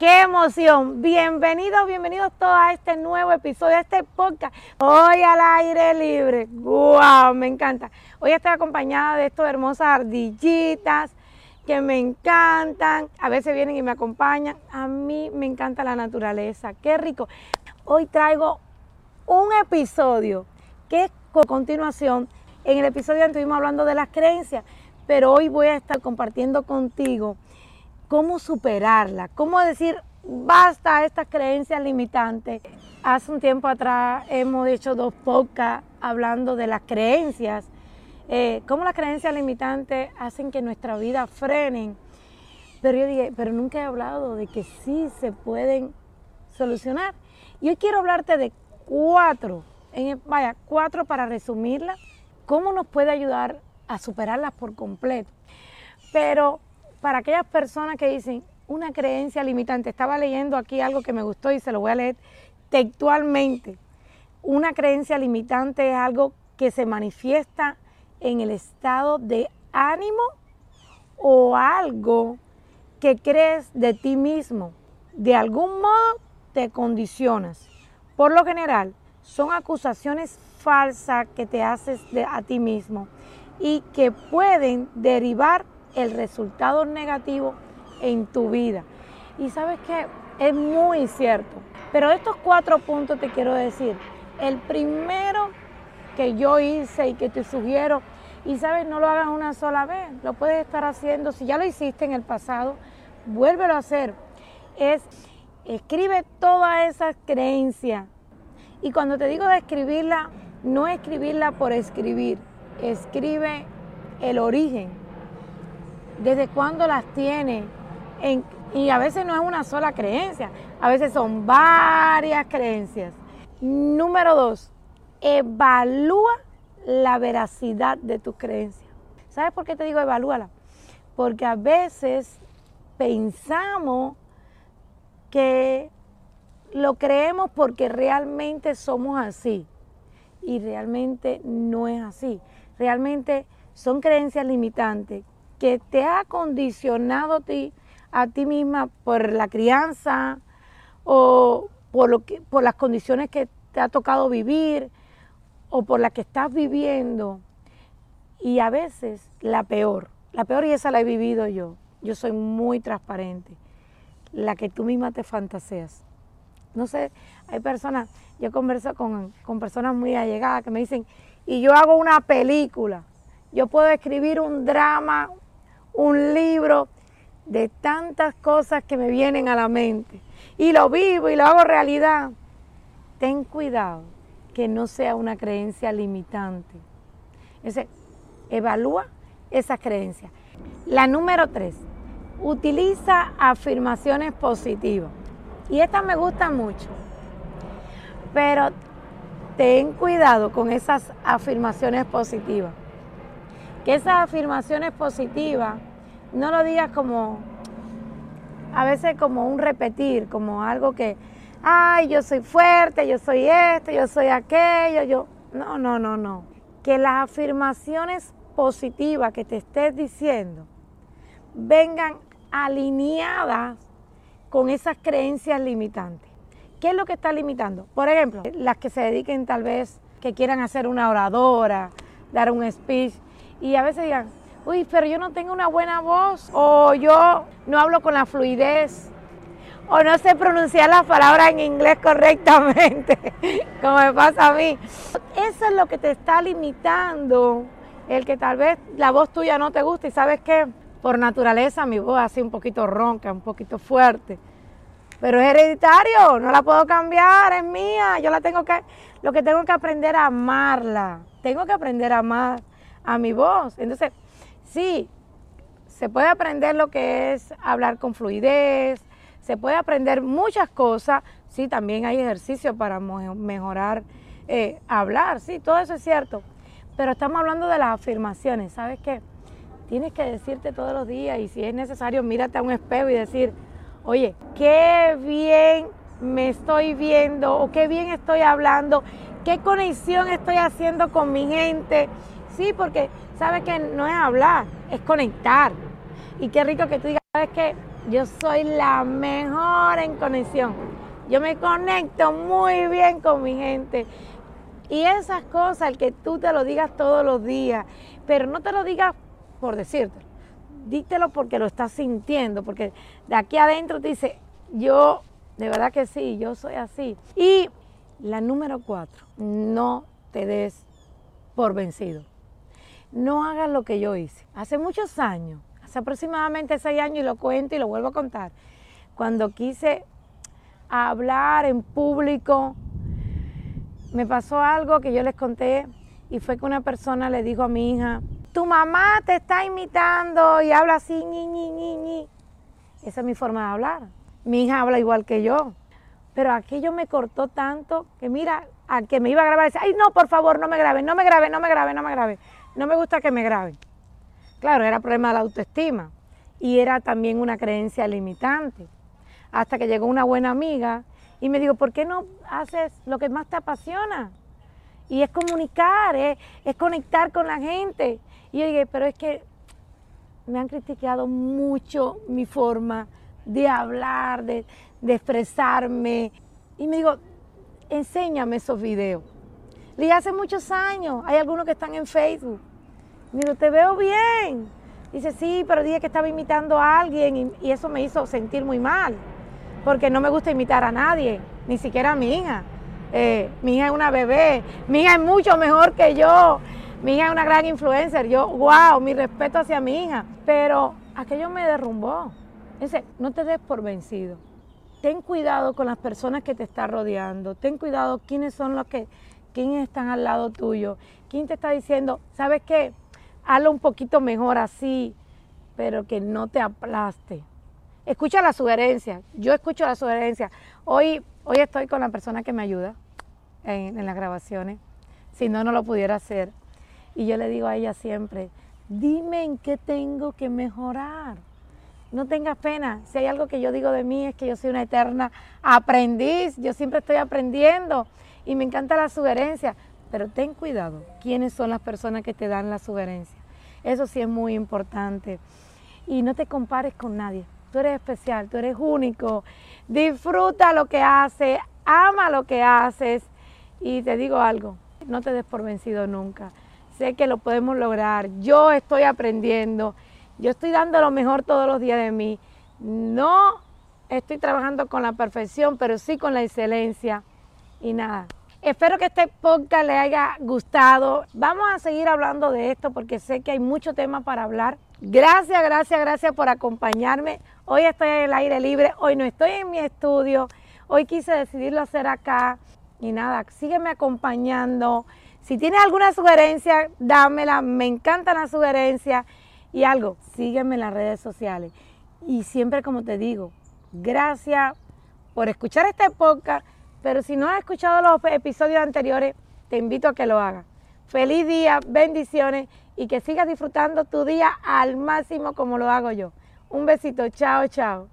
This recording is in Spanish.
¡Qué emoción! Bienvenidos, bienvenidos todos a este nuevo episodio de este podcast. Hoy al aire libre. ¡Wow! Me encanta. Hoy estoy acompañada de estas hermosas ardillitas que me encantan. A veces vienen y me acompañan. A mí me encanta la naturaleza. ¡Qué rico! Hoy traigo un episodio que es con continuación. En el episodio estuvimos hablando de las creencias, pero hoy voy a estar compartiendo contigo cómo superarla, cómo decir basta estas creencias limitantes. Hace un tiempo atrás hemos hecho dos podcasts hablando de las creencias, eh, cómo las creencias limitantes hacen que nuestra vida frenen. Pero yo dije, pero nunca he hablado de que sí se pueden solucionar. Y hoy quiero hablarte de cuatro, vaya, cuatro para resumirlas, cómo nos puede ayudar a superarlas por completo. Pero para aquellas personas que dicen una creencia limitante, estaba leyendo aquí algo que me gustó y se lo voy a leer textualmente. Una creencia limitante es algo que se manifiesta en el estado de ánimo o algo que crees de ti mismo. De algún modo te condicionas. Por lo general, son acusaciones falsas que te haces de, a ti mismo y que pueden derivar el resultado negativo en tu vida. Y sabes que es muy cierto. Pero estos cuatro puntos te quiero decir, el primero que yo hice y que te sugiero, y sabes, no lo hagas una sola vez, lo puedes estar haciendo, si ya lo hiciste en el pasado, vuélvelo a hacer, es escribe todas esas creencias. Y cuando te digo de escribirla, no escribirla por escribir, escribe el origen, desde cuándo las tiene. y a veces no es una sola creencia, a veces son varias creencias. Número dos, evalúa la veracidad de tus creencias. ¿Sabes por qué te digo evalúala? Porque a veces pensamos que lo creemos porque realmente somos así. Y realmente no es así. Realmente son creencias limitantes que te ha condicionado a ti, a ti misma por la crianza o por, lo que, por las condiciones que te ha tocado vivir o por las que estás viviendo. Y a veces la peor, la peor y esa la he vivido yo. Yo soy muy transparente. La que tú misma te fantaseas. No sé, hay personas, yo converso con, con personas muy allegadas que me dicen, y yo hago una película, yo puedo escribir un drama, un libro de tantas cosas que me vienen a la mente y lo vivo y lo hago realidad, ten cuidado que no sea una creencia limitante. Ese, evalúa esas creencias. La número tres, utiliza afirmaciones positivas. Y estas me gustan mucho. Pero ten cuidado con esas afirmaciones positivas que esas afirmaciones positivas no lo digas como, a veces como un repetir, como algo que, ay, yo soy fuerte, yo soy esto, yo soy aquello, yo, no, no, no, no. Que las afirmaciones positivas que te estés diciendo vengan alineadas con esas creencias limitantes. ¿Qué es lo que está limitando? Por ejemplo, las que se dediquen tal vez, que quieran hacer una oradora, dar un speech, y a veces digan, uy, pero yo no tengo una buena voz, o yo no hablo con la fluidez, o no sé pronunciar las palabras en inglés correctamente, como me pasa a mí. Eso es lo que te está limitando, el que tal vez la voz tuya no te gusta y sabes que por naturaleza mi voz así un poquito ronca, un poquito fuerte. Pero es hereditario, no la puedo cambiar, es mía. Yo la tengo que, lo que tengo que aprender a amarla. Tengo que aprender a amar a mi voz. Entonces, sí, se puede aprender lo que es hablar con fluidez, se puede aprender muchas cosas, sí, también hay ejercicios para mejorar eh, hablar, sí, todo eso es cierto, pero estamos hablando de las afirmaciones, ¿sabes qué? Tienes que decirte todos los días y si es necesario, mírate a un espejo y decir, oye, qué bien me estoy viendo o qué bien estoy hablando, qué conexión estoy haciendo con mi gente, Sí, porque sabes que no es hablar, es conectar. Y qué rico que tú digas, sabes que yo soy la mejor en conexión. Yo me conecto muy bien con mi gente. Y esas cosas, el que tú te lo digas todos los días, pero no te lo digas por decirte, dítelo porque lo estás sintiendo, porque de aquí adentro te dice, yo, de verdad que sí, yo soy así. Y la número cuatro, no te des por vencido. No hagas lo que yo hice. Hace muchos años, hace aproximadamente seis años, y lo cuento y lo vuelvo a contar, cuando quise hablar en público, me pasó algo que yo les conté y fue que una persona le dijo a mi hija, tu mamá te está imitando y habla así, ñi, ñi, ñi, ñi. Esa es mi forma de hablar. Mi hija habla igual que yo. Pero aquello me cortó tanto que mira, a que me iba a grabar, dice, ay no, por favor, no me graben, no me graben, no me graben, no me graben. No me gusta que me graben. Claro, era problema de la autoestima y era también una creencia limitante. Hasta que llegó una buena amiga y me dijo, ¿por qué no haces lo que más te apasiona? Y es comunicar, es, conectar con la gente. Y yo dije, pero es que me han criticado mucho mi forma de hablar, de, de expresarme. Y me digo, enséñame esos videos. Le hace muchos años, hay algunos que están en Facebook. Mira, te veo bien. Dice, sí, pero dije que estaba imitando a alguien y, eso me hizo sentir muy mal, porque no me gusta imitar a nadie, ni siquiera a mi hija. Eh, mi hija es una bebé, mi hija es mucho mejor que yo, mi hija es una gran influencer. Yo, wow, mi respeto hacia mi hija. Pero aquello me derrumbó. Dice, no te des por vencido. Ten cuidado con las personas que te están rodeando. Ten cuidado quiénes son los que, quiénes están al lado tuyo. ¿Quién te está diciendo, sabes qué? Hazlo un poquito mejor así, pero que no te aplaste. Escucha la sugerencia. Yo escucho la sugerencia. Hoy, hoy estoy con la persona que me ayuda en, en las grabaciones. Si no, no lo pudiera hacer. Y yo le digo a ella siempre, dime en qué tengo que mejorar. No tengas pena. Si hay algo que yo digo de mí es que yo soy una eterna aprendiz. Yo siempre estoy aprendiendo y me encanta la sugerencia. Pero ten cuidado, quiénes son las personas que te dan la sugerencia. Eso sí es muy importante. Y no te compares con nadie. Tú eres especial, tú eres único. Disfruta lo que haces, ama lo que haces. Y te digo algo, no te des por vencido nunca. Sé que lo podemos lograr. Yo estoy aprendiendo. Yo estoy dando lo mejor todos los días de mí. No estoy trabajando con la perfección, pero sí con la excelencia. Y nada, Espero que este podcast le haya gustado. Vamos a seguir hablando de esto porque sé que hay mucho tema para hablar. Gracias, gracias, gracias por acompañarme. Hoy estoy en el aire libre, hoy no estoy en mi estudio, hoy quise decidirlo hacer acá. Y nada, sígueme acompañando. Si tienes alguna sugerencia, dámela. Me encantan las sugerencias. Y algo, sígueme en las redes sociales. Y siempre como te digo, gracias por escuchar este podcast pero si no has escuchado los episodios anteriores, te invito a que lo hagas. Feliz día, bendiciones y que sigas disfrutando tu día al máximo como lo hago yo. Un besito, chao, chao.